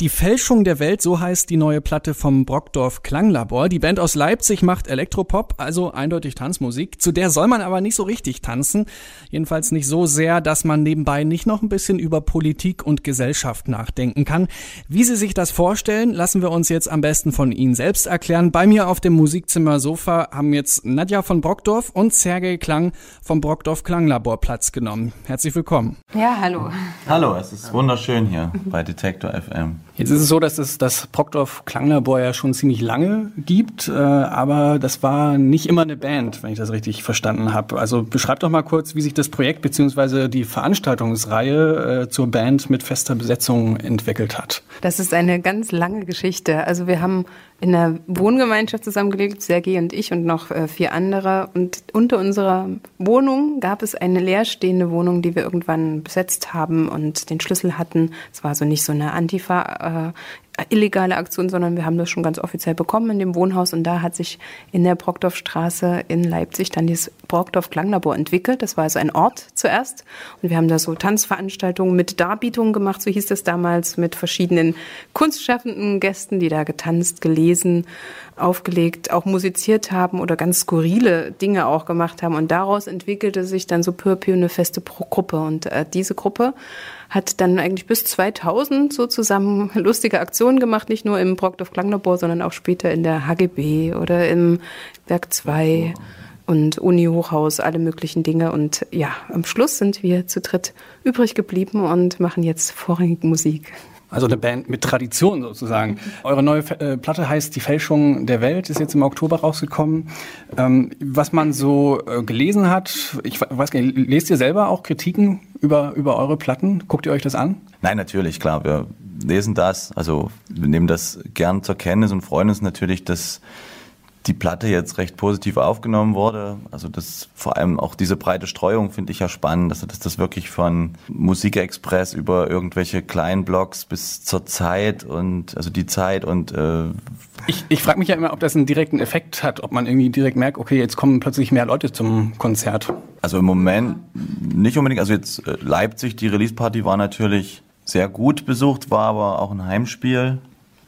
Die Fälschung der Welt, so heißt die neue Platte vom Brockdorf Klanglabor. Die Band aus Leipzig macht Elektropop, also eindeutig Tanzmusik. Zu der soll man aber nicht so richtig tanzen. Jedenfalls nicht so sehr, dass man nebenbei nicht noch ein bisschen über Politik und Gesellschaft nachdenken kann. Wie Sie sich das vorstellen, lassen wir uns jetzt am besten von Ihnen selbst erklären. Bei mir auf dem Musikzimmer Sofa haben jetzt Nadja von Brockdorf und Sergei Klang vom Brockdorf Klanglabor Platz genommen. Herzlich willkommen. Ja, hallo. Hallo, es ist wunderschön hier bei Detektor FM. Jetzt ist es so, dass es das Brockdorf Klanglabor ja schon ziemlich lange gibt, äh, aber das war nicht immer eine Band, wenn ich das richtig verstanden habe. Also beschreibt doch mal kurz, wie sich das Projekt bzw. die Veranstaltungsreihe äh, zur Band mit fester Besetzung entwickelt hat. Das ist eine ganz lange Geschichte. Also wir haben in einer Wohngemeinschaft zusammengelebt, Sergei und ich und noch äh, vier andere. Und unter unserer Wohnung gab es eine leerstehende Wohnung, die wir irgendwann besetzt haben und den Schlüssel hatten. Es war also nicht so eine Antifa äh, illegale Aktion, sondern wir haben das schon ganz offiziell bekommen in dem Wohnhaus. Und da hat sich in der Brockdorfstraße in Leipzig dann dieses Brockdorf Klanglabor entwickelt. Das war also ein Ort zuerst. Und wir haben da so Tanzveranstaltungen mit Darbietungen gemacht, so hieß es damals, mit verschiedenen kunstschaffenden Gästen, die da getanzt, gelesen, aufgelegt, auch musiziert haben oder ganz skurrile Dinge auch gemacht haben. Und daraus entwickelte sich dann so peu peu eine feste Gruppe und äh, diese Gruppe hat dann eigentlich bis 2000 so zusammen lustige Aktionen gemacht, nicht nur im Brockdorf Klanglabor, sondern auch später in der HGB oder im Werk 2 und Uni-Hochhaus, alle möglichen Dinge. Und ja, am Schluss sind wir zu dritt übrig geblieben und machen jetzt vorrangig Musik. Also eine Band mit Tradition sozusagen. Eure neue äh, Platte heißt Die Fälschung der Welt, ist jetzt im Oktober rausgekommen. Ähm, was man so äh, gelesen hat, ich weiß gar nicht, lest ihr selber auch Kritiken über, über eure Platten? Guckt ihr euch das an? Nein, natürlich, klar. Wir lesen das, also wir nehmen das gern zur Kenntnis und freuen uns natürlich, dass die Platte jetzt recht positiv aufgenommen wurde. Also das vor allem auch diese breite Streuung finde ich ja spannend, also dass das wirklich von Musikexpress über irgendwelche kleinen Blogs bis zur Zeit und also die Zeit und äh ich, ich frage mich ja immer, ob das einen direkten Effekt hat, ob man irgendwie direkt merkt, okay, jetzt kommen plötzlich mehr Leute zum Konzert. Also im Moment nicht unbedingt. Also jetzt äh, Leipzig, die Release Party war natürlich sehr gut besucht, war aber auch ein Heimspiel.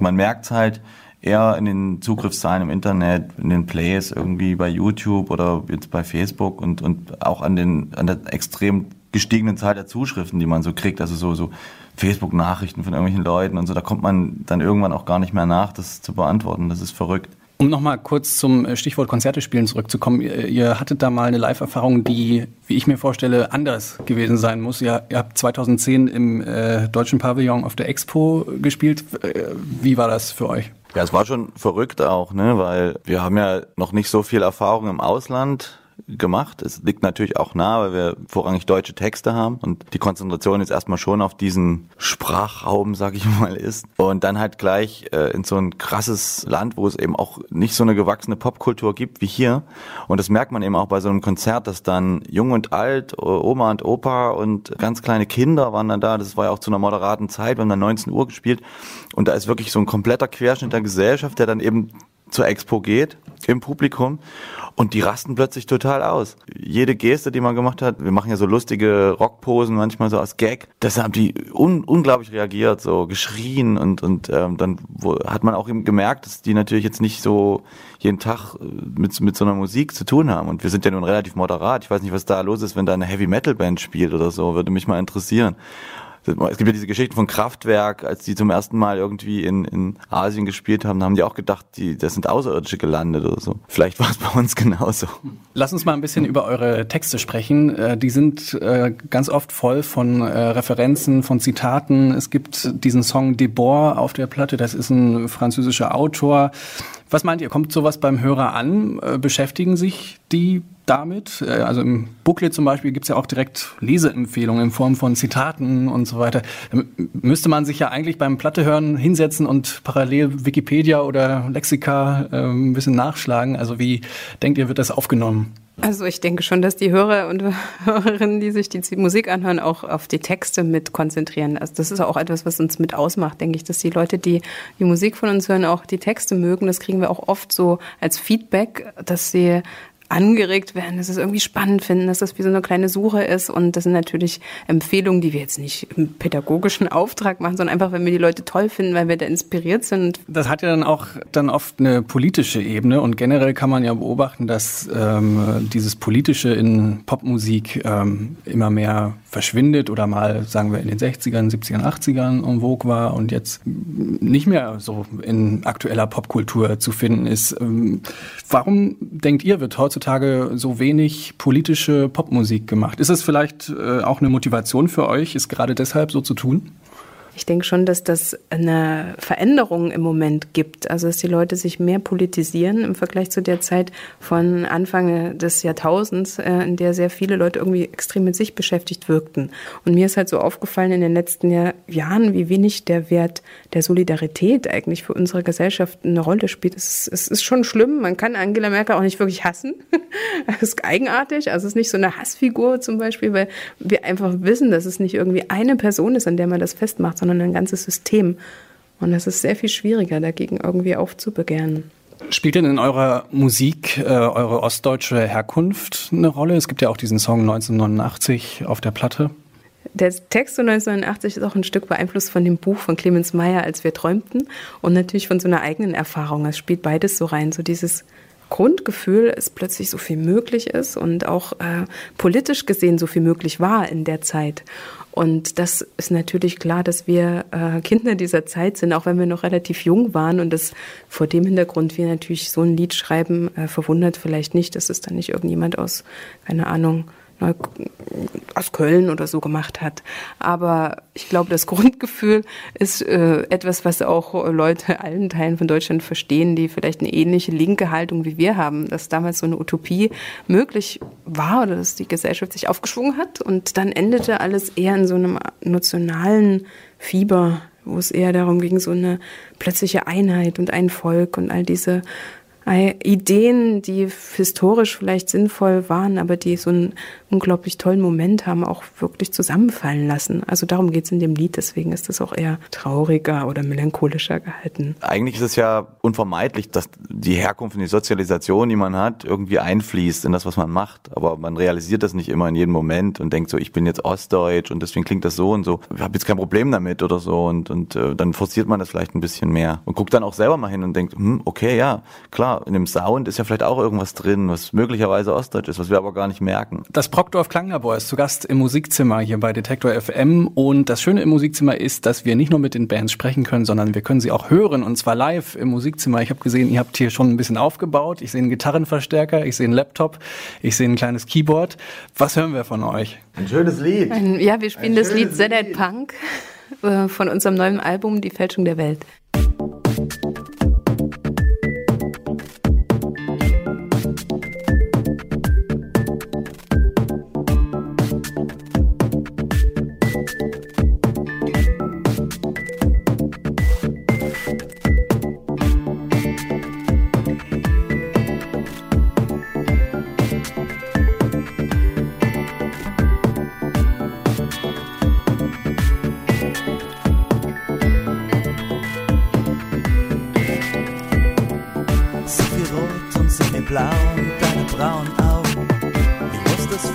Man merkt halt, eher in den Zugriffszahlen im Internet, in den Plays irgendwie bei YouTube oder jetzt bei Facebook und, und auch an, den, an der extrem gestiegenen Zahl der Zuschriften, die man so kriegt, also so, so Facebook-Nachrichten von irgendwelchen Leuten und so, da kommt man dann irgendwann auch gar nicht mehr nach, das zu beantworten. Das ist verrückt. Um nochmal kurz zum äh, Stichwort Konzerte spielen zurückzukommen. Ihr hattet da mal eine Live-Erfahrung, die, wie ich mir vorstelle, anders gewesen sein muss. Ihr, habt 2010 im äh, Deutschen Pavillon auf der Expo gespielt. Äh, wie war das für euch? Ja, es war schon verrückt auch, ne, weil wir haben ja noch nicht so viel Erfahrung im Ausland gemacht. Es liegt natürlich auch nah, weil wir vorrangig deutsche Texte haben und die Konzentration jetzt erstmal schon auf diesen Sprachraum, sag ich mal, ist. Und dann halt gleich äh, in so ein krasses Land, wo es eben auch nicht so eine gewachsene Popkultur gibt wie hier. Und das merkt man eben auch bei so einem Konzert, dass dann jung und alt, Oma und Opa und ganz kleine Kinder waren dann da. Das war ja auch zu einer moderaten Zeit. Wir haben dann 19 Uhr gespielt. Und da ist wirklich so ein kompletter Querschnitt der Gesellschaft, der dann eben zur Expo geht im Publikum und die rasten plötzlich total aus. Jede Geste, die man gemacht hat, wir machen ja so lustige Rockposen manchmal so als Gag, das haben die un unglaublich reagiert, so geschrien und und ähm, dann wo, hat man auch eben gemerkt, dass die natürlich jetzt nicht so jeden Tag äh, mit mit so einer Musik zu tun haben und wir sind ja nun relativ moderat. Ich weiß nicht, was da los ist, wenn da eine Heavy Metal Band spielt oder so, würde mich mal interessieren. Es gibt ja diese Geschichten von Kraftwerk, als die zum ersten Mal irgendwie in, in Asien gespielt haben, haben die auch gedacht, die, das sind Außerirdische gelandet oder so. Vielleicht war es bei uns genauso. Lass uns mal ein bisschen über eure Texte sprechen. Äh, die sind äh, ganz oft voll von äh, Referenzen, von Zitaten. Es gibt diesen Song Debord auf der Platte, das ist ein französischer Autor. Was meint ihr, kommt sowas beim Hörer an? Beschäftigen sich die damit. Äh, also im Booklet zum Beispiel gibt es ja auch direkt Leseempfehlungen in Form von Zitaten und so weiter. Da müsste man sich ja eigentlich beim Platte hören hinsetzen und parallel Wikipedia oder Lexika äh, ein bisschen nachschlagen. Also wie denkt ihr, wird das aufgenommen? Also ich denke schon, dass die Hörer und Hörerinnen, die sich die Musik anhören, auch auf die Texte mit konzentrieren. Also das ist auch etwas, was uns mit ausmacht, denke ich, dass die Leute, die die Musik von uns hören, auch die Texte mögen. Das kriegen wir auch oft so als Feedback, dass sie angeregt werden, dass es irgendwie spannend finden, dass das wie so eine kleine Suche ist. Und das sind natürlich Empfehlungen, die wir jetzt nicht im pädagogischen Auftrag machen, sondern einfach, wenn wir die Leute toll finden, weil wir da inspiriert sind. Das hat ja dann auch dann oft eine politische Ebene und generell kann man ja beobachten, dass ähm, dieses Politische in Popmusik ähm, immer mehr verschwindet oder mal, sagen wir, in den 60ern, 70ern, 80ern en vogue war und jetzt nicht mehr so in aktueller Popkultur zu finden ist. Ähm, warum denkt ihr, wird heutzutage so wenig politische Popmusik gemacht? Ist es vielleicht äh, auch eine Motivation für euch, es gerade deshalb so zu tun? Ich denke schon, dass das eine Veränderung im Moment gibt. Also, dass die Leute sich mehr politisieren im Vergleich zu der Zeit von Anfang des Jahrtausends, äh, in der sehr viele Leute irgendwie extrem mit sich beschäftigt wirkten. Und mir ist halt so aufgefallen in den letzten Jahr, Jahren, wie wenig der Wert der Solidarität eigentlich für unsere Gesellschaft eine Rolle spielt. Es ist, es ist schon schlimm. Man kann Angela Merkel auch nicht wirklich hassen. das ist eigenartig. Also, es ist nicht so eine Hassfigur zum Beispiel, weil wir einfach wissen, dass es nicht irgendwie eine Person ist, an der man das festmacht, sondern ein ganzes System. Und es ist sehr viel schwieriger, dagegen irgendwie aufzubegehren. Spielt denn in eurer Musik äh, eure ostdeutsche Herkunft eine Rolle? Es gibt ja auch diesen Song 1989 auf der Platte. Der Text von 1989 ist auch ein Stück beeinflusst von dem Buch von Clemens Meyer, als wir träumten, und natürlich von so einer eigenen Erfahrung. Es spielt beides so rein, so dieses Grundgefühl, es plötzlich so viel möglich ist und auch äh, politisch gesehen so viel möglich war in der Zeit. Und das ist natürlich klar, dass wir äh, Kinder dieser Zeit sind, auch wenn wir noch relativ jung waren. Und das vor dem Hintergrund wir natürlich so ein Lied schreiben, äh, verwundert vielleicht nicht, dass es dann nicht irgendjemand aus, keine Ahnung, aus Köln oder so gemacht hat. Aber ich glaube, das Grundgefühl ist äh, etwas, was auch Leute allen Teilen von Deutschland verstehen, die vielleicht eine ähnliche linke Haltung wie wir haben, dass damals so eine Utopie möglich war oder dass die Gesellschaft sich aufgeschwungen hat und dann endete alles eher in so einem nationalen Fieber, wo es eher darum ging, so eine plötzliche Einheit und ein Volk und all diese Ideen, die historisch vielleicht sinnvoll waren, aber die so einen unglaublich tollen Moment haben, auch wirklich zusammenfallen lassen. Also darum geht es in dem Lied, deswegen ist es auch eher trauriger oder melancholischer gehalten. Eigentlich ist es ja unvermeidlich, dass die Herkunft und die Sozialisation, die man hat, irgendwie einfließt in das, was man macht. Aber man realisiert das nicht immer in jedem Moment und denkt so, ich bin jetzt Ostdeutsch und deswegen klingt das so und so. Ich habe jetzt kein Problem damit oder so und, und äh, dann forciert man das vielleicht ein bisschen mehr und guckt dann auch selber mal hin und denkt, hm, okay, ja, klar, in dem Sound ist ja vielleicht auch irgendwas drin, was möglicherweise Ostdeutsch ist, was wir aber gar nicht merken. Das Brockdorf Klanglabor ist zu Gast im Musikzimmer hier bei Detektor FM und das Schöne im Musikzimmer ist, dass wir nicht nur mit den Bands sprechen können, sondern wir können sie auch hören und zwar live im Musikzimmer. Ich habe gesehen, ihr habt hier schon ein bisschen aufgebaut. Ich sehe einen Gitarrenverstärker, ich sehe einen Laptop, ich sehe ein kleines Keyboard. Was hören wir von euch? Ein schönes Lied. Ein, ja, wir spielen ein das Lied Zedet Punk äh, von unserem neuen Album Die Fälschung der Welt.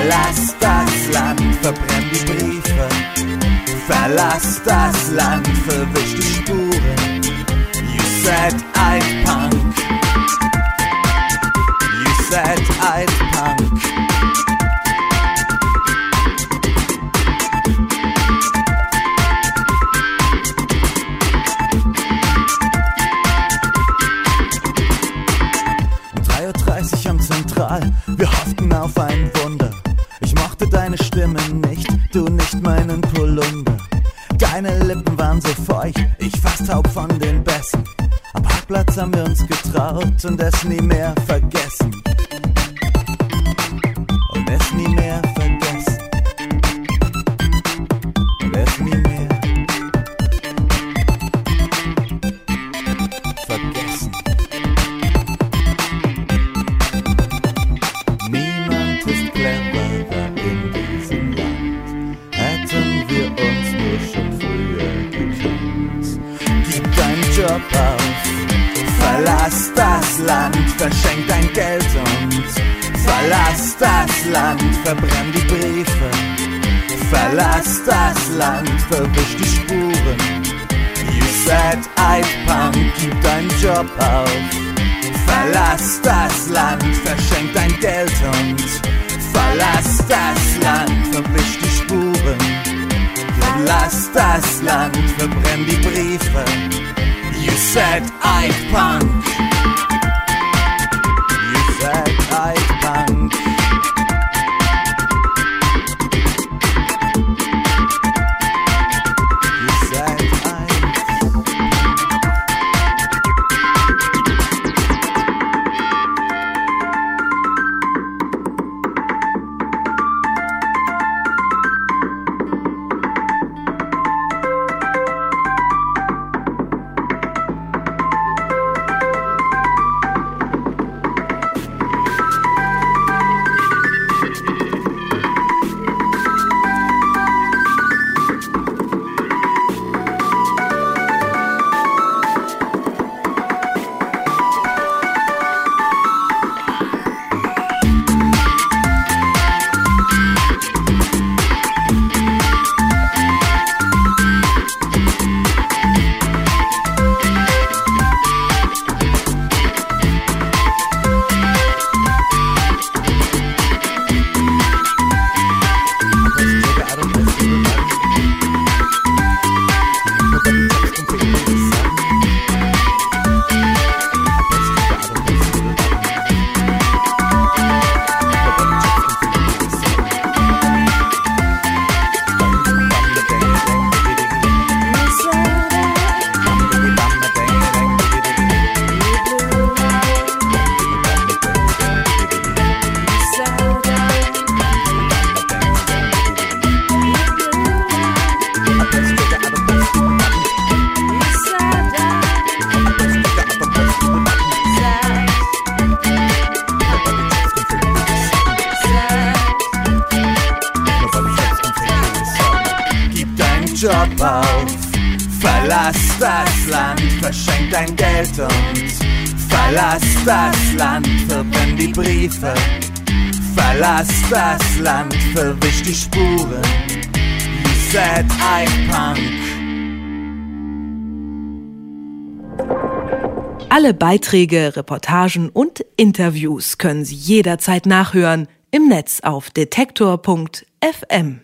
Verlass das Land, verbrenn die Briefe. Verlass das Land, verwisch die Spuren. You said I'd punk. You said I'd punk. Es verlass das Land, verschenk dein Geld und verlass das Land, verbrenn die Briefe. Verlass das Land, verwisch die Spuren. You said I'd punk, gib deinen Job auf. Verlass das Land, verschenk dein Geld und verlass das Land, verwisch die Spuren. Verlass das Land, verbrenn die Briefe. You said I'd punk. Dein Geld und verlass das Land, verbrenn die Briefe. Verlass das Land, verwisch die Spuren. Said I'm punk. Alle Beiträge, Reportagen und Interviews können Sie jederzeit nachhören im Netz auf detektor.fm.